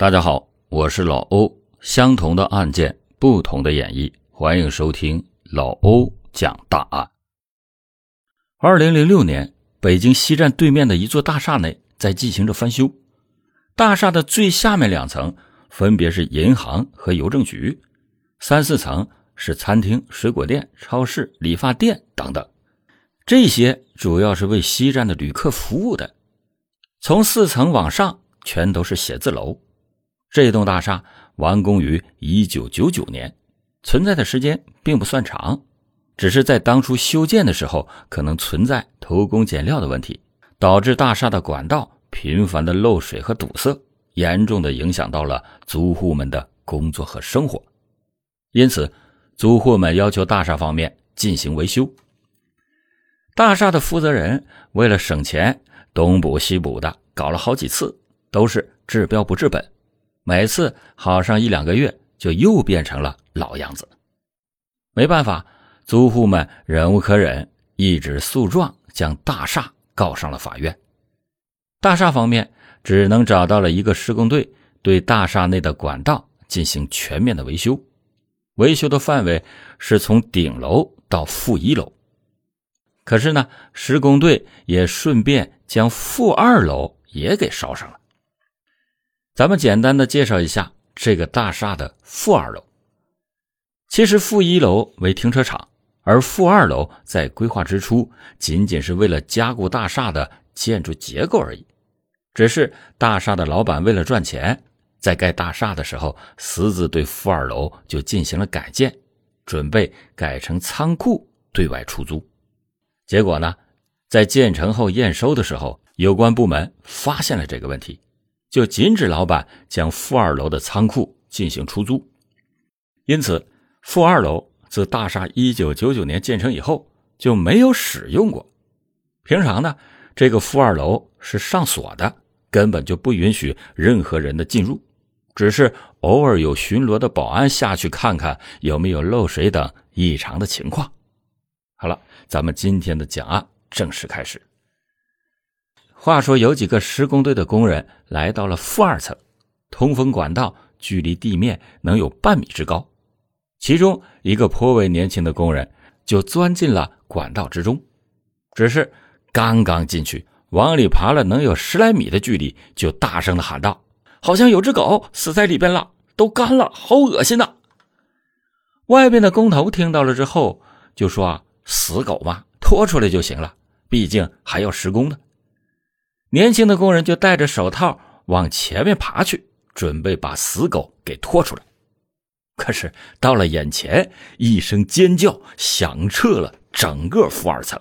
大家好，我是老欧。相同的案件，不同的演绎，欢迎收听老欧讲大案。二零零六年，北京西站对面的一座大厦内在进行着翻修。大厦的最下面两层分别是银行和邮政局，三四层是餐厅、水果店、超市、理发店等等。这些主要是为西站的旅客服务的。从四层往上，全都是写字楼。这栋大厦完工于一九九九年，存在的时间并不算长，只是在当初修建的时候，可能存在偷工减料的问题，导致大厦的管道频繁的漏水和堵塞，严重的影响到了租户们的工作和生活。因此，租户们要求大厦方面进行维修。大厦的负责人为了省钱。东补西补的搞了好几次，都是治标不治本，每次好上一两个月，就又变成了老样子。没办法，租户们忍无可忍，一纸诉状将大厦告上了法院。大厦方面只能找到了一个施工队，对大厦内的管道进行全面的维修，维修的范围是从顶楼到负一楼。可是呢，施工队也顺便将负二楼也给烧上了。咱们简单的介绍一下这个大厦的负二楼。其实负一楼为停车场，而负二楼在规划之初仅仅是为了加固大厦的建筑结构而已。只是大厦的老板为了赚钱，在盖大厦的时候私自对负二楼就进行了改建，准备改成仓库对外出租。结果呢，在建成后验收的时候，有关部门发现了这个问题，就禁止老板将负二楼的仓库进行出租。因此，负二楼自大厦一九九九年建成以后就没有使用过。平常呢，这个负二楼是上锁的，根本就不允许任何人的进入，只是偶尔有巡逻的保安下去看看有没有漏水等异常的情况。好了。咱们今天的讲案正式开始。话说，有几个施工队的工人来到了负二层，通风管道距离地面能有半米之高。其中一个颇为年轻的工人就钻进了管道之中，只是刚刚进去，往里爬了能有十来米的距离，就大声的喊道：“好像有只狗死在里边了，都干了，好恶心呐！”外边的工头听到了之后就说：“啊。”死狗嘛，拖出来就行了，毕竟还要施工呢。年轻的工人就戴着手套往前面爬去，准备把死狗给拖出来。可是到了眼前，一声尖叫响彻了整个负二层。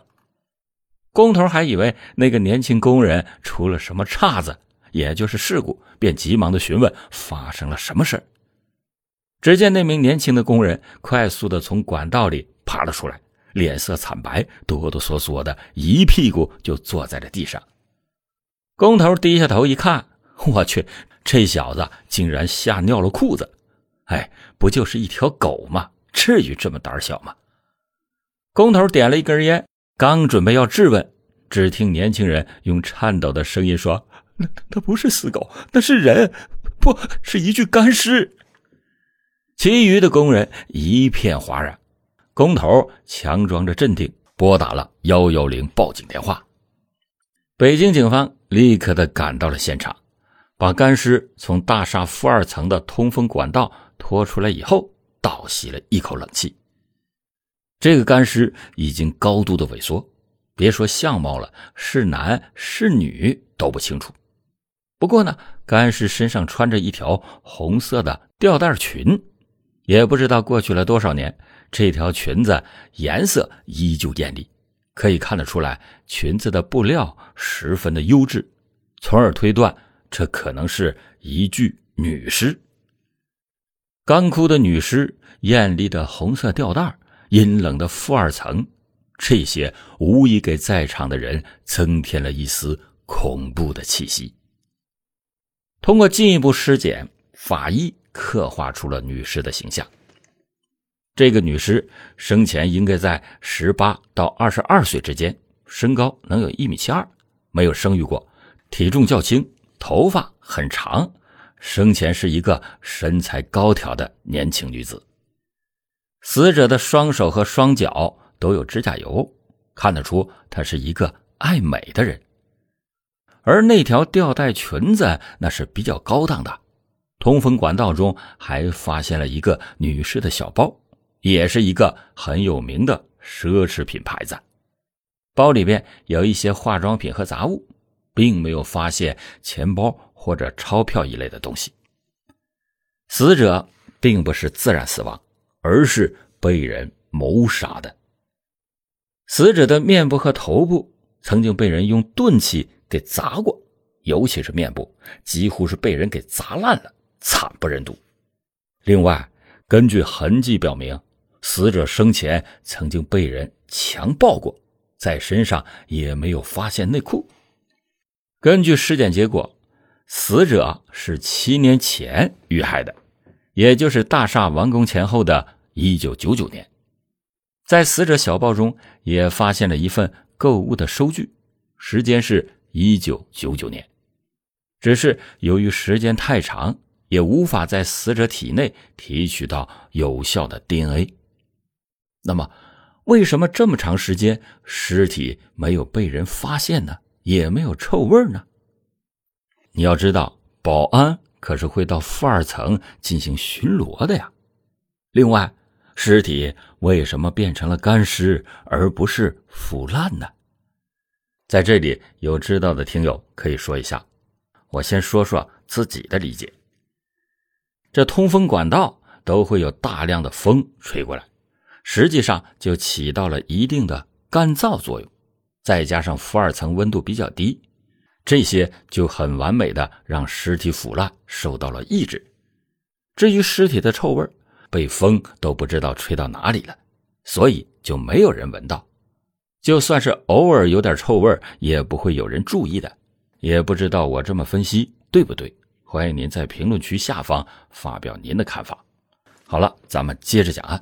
工头还以为那个年轻工人出了什么岔子，也就是事故，便急忙的询问发生了什么事只见那名年轻的工人快速的从管道里爬了出来。脸色惨白，哆哆嗦嗦的，一屁股就坐在了地上。工头低下头一看，我去，这小子竟然吓尿了裤子！哎，不就是一条狗吗？至于这么胆小吗？工头点了一根烟，刚准备要质问，只听年轻人用颤抖的声音说：“ 那那不是死狗，那是人，不是一具干尸。”其余的工人一片哗然。工头强装着镇定，拨打了幺幺零报警电话。北京警方立刻的赶到了现场，把干尸从大厦负二层的通风管道拖出来以后，倒吸了一口冷气。这个干尸已经高度的萎缩，别说相貌了，是男是女都不清楚。不过呢，干尸身上穿着一条红色的吊带裙，也不知道过去了多少年。这条裙子颜色依旧艳丽，可以看得出来，裙子的布料十分的优质，从而推断这可能是一具女尸。干枯的女尸，艳丽的红色吊带，阴冷的负二层，这些无疑给在场的人增添了一丝恐怖的气息。通过进一步尸检，法医刻画出了女尸的形象。这个女尸生前应该在十八到二十二岁之间，身高能有一米七二，没有生育过，体重较轻，头发很长，生前是一个身材高挑的年轻女子。死者的双手和双脚都有指甲油，看得出她是一个爱美的人。而那条吊带裙子那是比较高档的。通风管道中还发现了一个女士的小包，也是一个很有名的奢侈品牌子。包里边有一些化妆品和杂物，并没有发现钱包或者钞票一类的东西。死者并不是自然死亡，而是被人谋杀的。死者的面部和头部曾经被人用钝器给砸过，尤其是面部，几乎是被人给砸烂了。惨不忍睹。另外，根据痕迹表明，死者生前曾经被人强暴过，在身上也没有发现内裤。根据尸检结果，死者是七年前遇害的，也就是大厦完工前后的一九九九年。在死者小包中也发现了一份购物的收据，时间是一九九九年，只是由于时间太长。也无法在死者体内提取到有效的 DNA。那么，为什么这么长时间尸体没有被人发现呢？也没有臭味呢？你要知道，保安可是会到负二层进行巡逻的呀。另外，尸体为什么变成了干尸而不是腐烂呢？在这里有知道的听友可以说一下。我先说说自己的理解。这通风管道都会有大量的风吹过来，实际上就起到了一定的干燥作用。再加上负二层温度比较低，这些就很完美的让尸体腐烂受到了抑制。至于尸体的臭味，被风都不知道吹到哪里了，所以就没有人闻到。就算是偶尔有点臭味，也不会有人注意的。也不知道我这么分析对不对。欢迎您在评论区下方发表您的看法。好了，咱们接着讲案。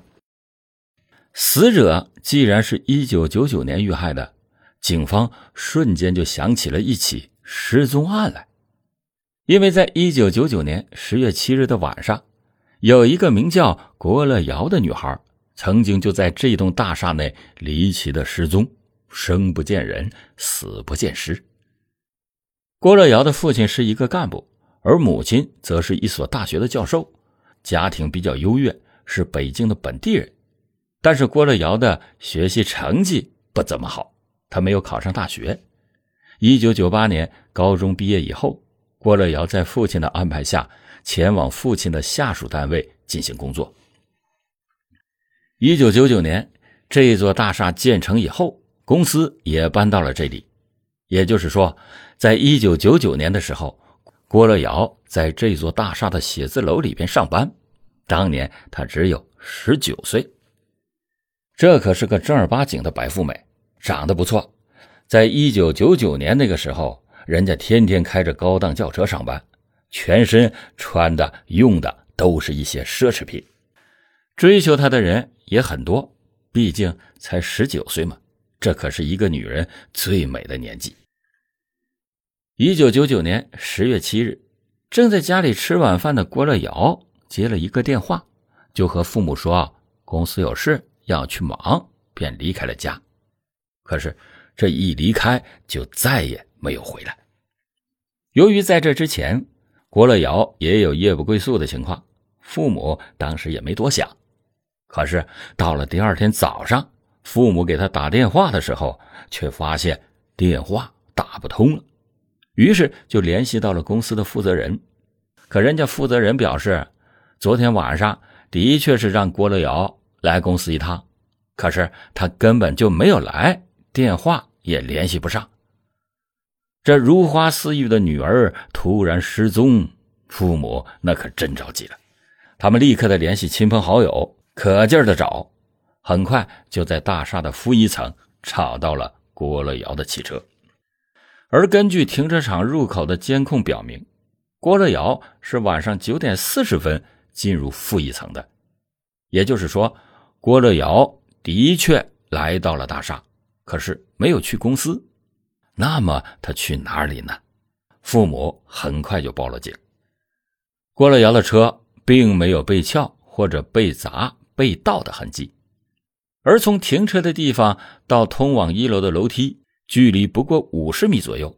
死者既然是一九九九年遇害的，警方瞬间就想起了一起失踪案来。因为在一九九九年十月七日的晚上，有一个名叫郭乐瑶的女孩，曾经就在这栋大厦内离奇的失踪，生不见人，死不见尸。郭乐瑶的父亲是一个干部。而母亲则是一所大学的教授，家庭比较优越，是北京的本地人。但是郭乐瑶的学习成绩不怎么好，他没有考上大学。一九九八年高中毕业以后，郭乐瑶在父亲的安排下前往父亲的下属单位进行工作。一九九九年，这座大厦建成以后，公司也搬到了这里。也就是说，在一九九九年的时候。郭乐瑶在这座大厦的写字楼里边上班，当年她只有十九岁。这可是个正儿八经的白富美，长得不错。在一九九九年那个时候，人家天天开着高档轿车上班，全身穿的用的都是一些奢侈品，追求她的人也很多。毕竟才十九岁嘛，这可是一个女人最美的年纪。一九九九年十月七日，正在家里吃晚饭的郭乐瑶接了一个电话，就和父母说公司有事要去忙，便离开了家。可是这一离开就再也没有回来。由于在这之前，郭乐瑶也有夜不归宿的情况，父母当时也没多想。可是到了第二天早上，父母给他打电话的时候，却发现电话打不通了。于是就联系到了公司的负责人，可人家负责人表示，昨天晚上的确是让郭乐瑶来公司一趟，可是他根本就没有来，电话也联系不上。这如花似玉的女儿突然失踪，父母那可真着急了，他们立刻的联系亲朋好友，可劲儿的找，很快就在大厦的负一层找到了郭乐瑶的汽车。而根据停车场入口的监控表明，郭乐瑶是晚上九点四十分进入负一层的，也就是说，郭乐瑶的确来到了大厦，可是没有去公司。那么他去哪里呢？父母很快就报了警。郭乐瑶的车并没有被撬或者被砸、被盗的痕迹，而从停车的地方到通往一楼的楼梯，距离不过五十米左右。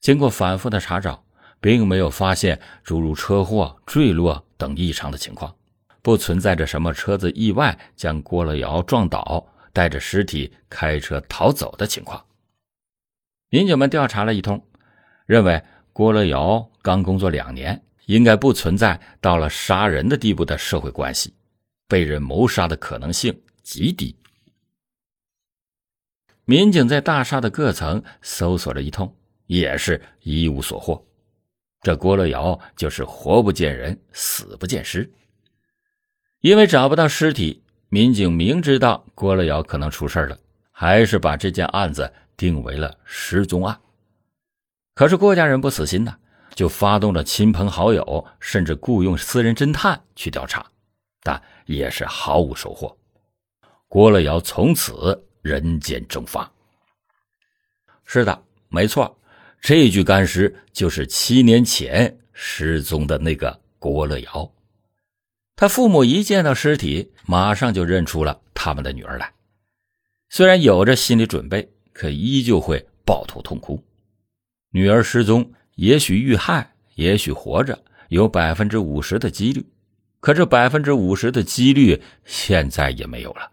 经过反复的查找，并没有发现诸如车祸、坠落等异常的情况，不存在着什么车子意外将郭乐瑶撞倒，带着尸体开车逃走的情况。民警们调查了一通，认为郭乐瑶刚工作两年。应该不存在到了杀人的地步的社会关系，被人谋杀的可能性极低。民警在大厦的各层搜索了一通，也是一无所获。这郭乐瑶就是活不见人，死不见尸。因为找不到尸体，民警明知道郭乐瑶可能出事了，还是把这件案子定为了失踪案。可是郭家人不死心呐。就发动了亲朋好友，甚至雇佣私人侦探去调查，但也是毫无收获。郭乐瑶从此人间蒸发。是的，没错，这具干尸就是七年前失踪的那个郭乐瑶。他父母一见到尸体，马上就认出了他们的女儿来。虽然有着心理准备，可依旧会抱头痛哭。女儿失踪。也许遇害，也许活着，有百分之五十的几率。可这百分之五十的几率现在也没有了。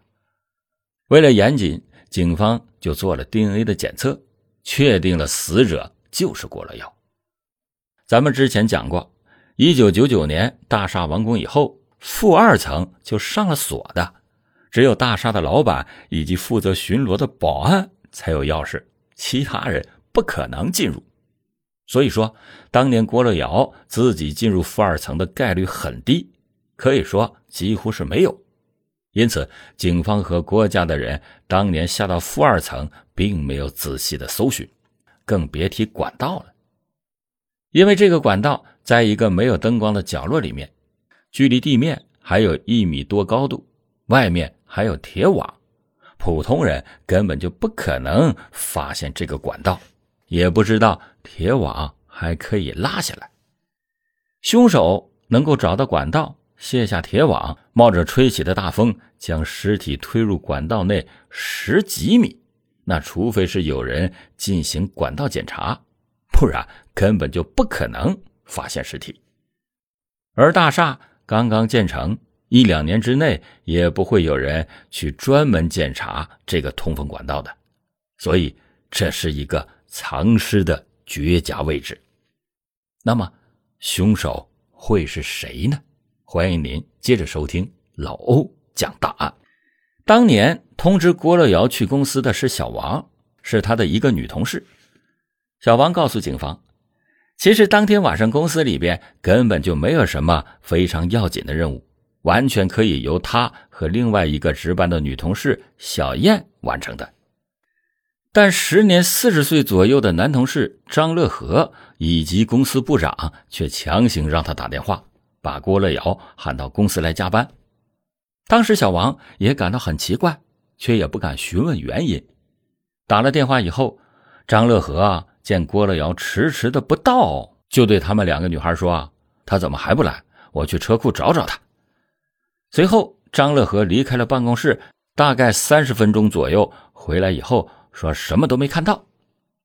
为了严谨，警方就做了 DNA 的检测，确定了死者就是郭乐瑶。咱们之前讲过，一九九九年大厦完工以后，负二层就上了锁的，只有大厦的老板以及负责巡逻的保安才有钥匙，其他人不可能进入。所以说，当年郭乐瑶自己进入负二层的概率很低，可以说几乎是没有。因此，警方和郭家的人当年下到负二层，并没有仔细的搜寻，更别提管道了。因为这个管道在一个没有灯光的角落里面，距离地面还有一米多高度，外面还有铁网，普通人根本就不可能发现这个管道。也不知道铁网还可以拉下来，凶手能够找到管道，卸下铁网，冒着吹起的大风将尸体推入管道内十几米，那除非是有人进行管道检查，不然根本就不可能发现尸体。而大厦刚刚建成，一两年之内也不会有人去专门检查这个通风管道的，所以这是一个。藏尸的绝佳位置，那么凶手会是谁呢？欢迎您接着收听老欧讲大案。当年通知郭乐瑶去公司的是小王，是他的一个女同事。小王告诉警方，其实当天晚上公司里边根本就没有什么非常要紧的任务，完全可以由他和另外一个值班的女同事小燕完成的。但时年四十岁左右的男同事张乐和以及公司部长却强行让他打电话，把郭乐瑶喊到公司来加班。当时小王也感到很奇怪，却也不敢询问原因。打了电话以后，张乐和见郭乐瑶迟迟的不到，就对他们两个女孩说：“啊，他怎么还不来？我去车库找找他。”随后，张乐和离开了办公室，大概三十分钟左右回来以后。说什么都没看到，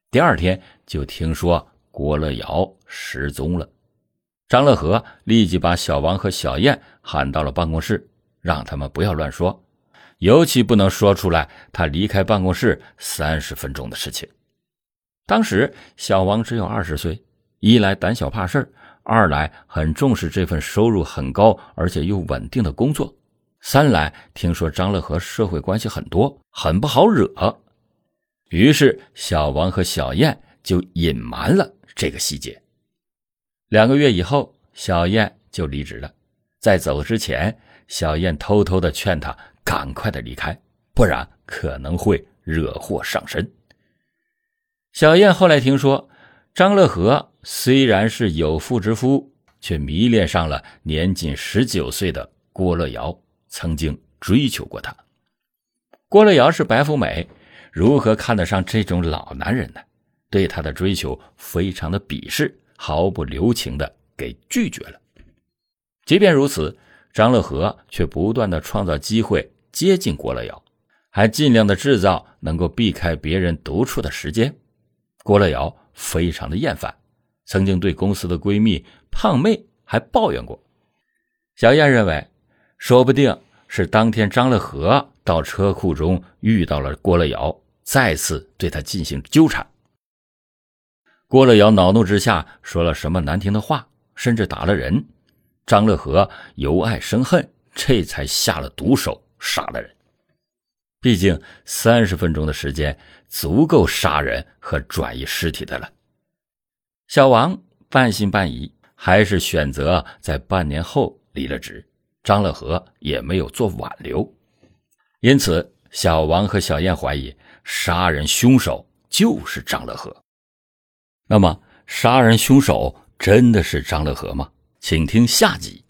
第二天就听说郭乐瑶失踪了。张乐和立即把小王和小燕喊到了办公室，让他们不要乱说，尤其不能说出来他离开办公室三十分钟的事情。当时小王只有二十岁，一来胆小怕事二来很重视这份收入很高而且又稳定的工作，三来听说张乐和社会关系很多，很不好惹。于是，小王和小燕就隐瞒了这个细节。两个月以后，小燕就离职了。在走之前，小燕偷偷的劝他赶快的离开，不然可能会惹祸上身。小燕后来听说，张乐和虽然是有妇之夫，却迷恋上了年仅十九岁的郭乐瑶，曾经追求过她。郭乐瑶是白富美。如何看得上这种老男人呢？对他的追求非常的鄙视，毫不留情的给拒绝了。即便如此，张乐和却不断的创造机会接近郭乐瑶，还尽量的制造能够避开别人独处的时间。郭乐瑶非常的厌烦，曾经对公司的闺蜜胖妹还抱怨过。小燕认为，说不定是当天张乐和到车库中遇到了郭乐瑶，再次对他进行纠缠。郭乐瑶恼怒之下说了什么难听的话，甚至打了人。张乐和由爱生恨，这才下了毒手，杀了人。毕竟三十分钟的时间足够杀人和转移尸体的了。小王半信半疑，还是选择在半年后离了职。张乐和也没有做挽留，因此小王和小燕怀疑杀人凶手就是张乐和。那么，杀人凶手真的是张乐和吗？请听下集。